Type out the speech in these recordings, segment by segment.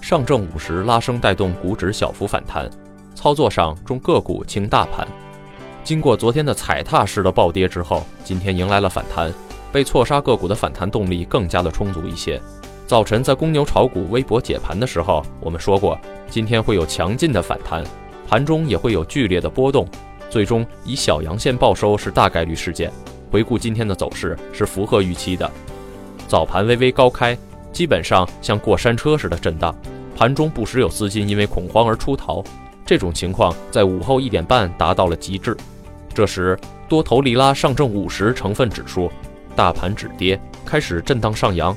上证五十拉升带动股指小幅反弹，操作上重个股轻大盘。经过昨天的踩踏式的暴跌之后，今天迎来了反弹。被错杀个股的反弹动力更加的充足一些。早晨在公牛炒股微博解盘的时候，我们说过，今天会有强劲的反弹，盘中也会有剧烈的波动，最终以小阳线报收是大概率事件。回顾今天的走势是符合预期的，早盘微微高开，基本上像过山车似的震荡，盘中不时有资金因为恐慌而出逃，这种情况在午后一点半达到了极致。这时多头力拉上证五十成分指数。大盘止跌，开始震荡上扬，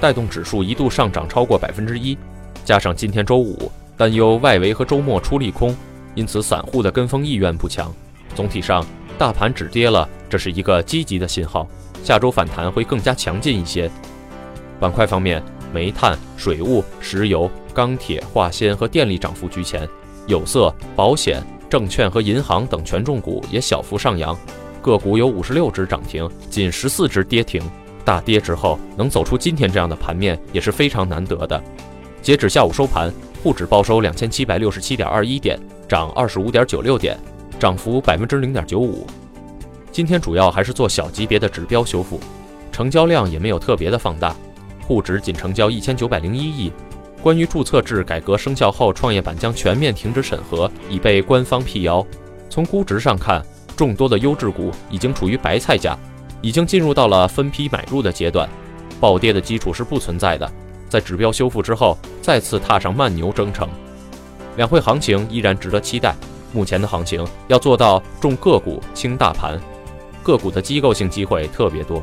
带动指数一度上涨超过百分之一。加上今天周五，担忧外围和周末出利空，因此散户的跟风意愿不强。总体上，大盘止跌了，这是一个积极的信号。下周反弹会更加强劲一些。板块方面，煤炭、水务、石油、钢铁、化纤和电力涨幅居前，有色、保险、证券和银行等权重股也小幅上扬。个股有五十六只涨停，仅十四只跌停。大跌之后能走出今天这样的盘面也是非常难得的。截止下午收盘，沪指报收两千七百六十七点二一点，涨二十五点九六点，涨幅百分之零点九五。今天主要还是做小级别的指标修复，成交量也没有特别的放大，沪指仅成交一千九百零一亿。关于注册制改革生效后，创业板将全面停止审核，已被官方辟谣。从估值上看，众多的优质股已经处于白菜价，已经进入到了分批买入的阶段，暴跌的基础是不存在的。在指标修复之后，再次踏上慢牛征程。两会行情依然值得期待。目前的行情要做到重个股轻大盘，个股的机构性机会特别多。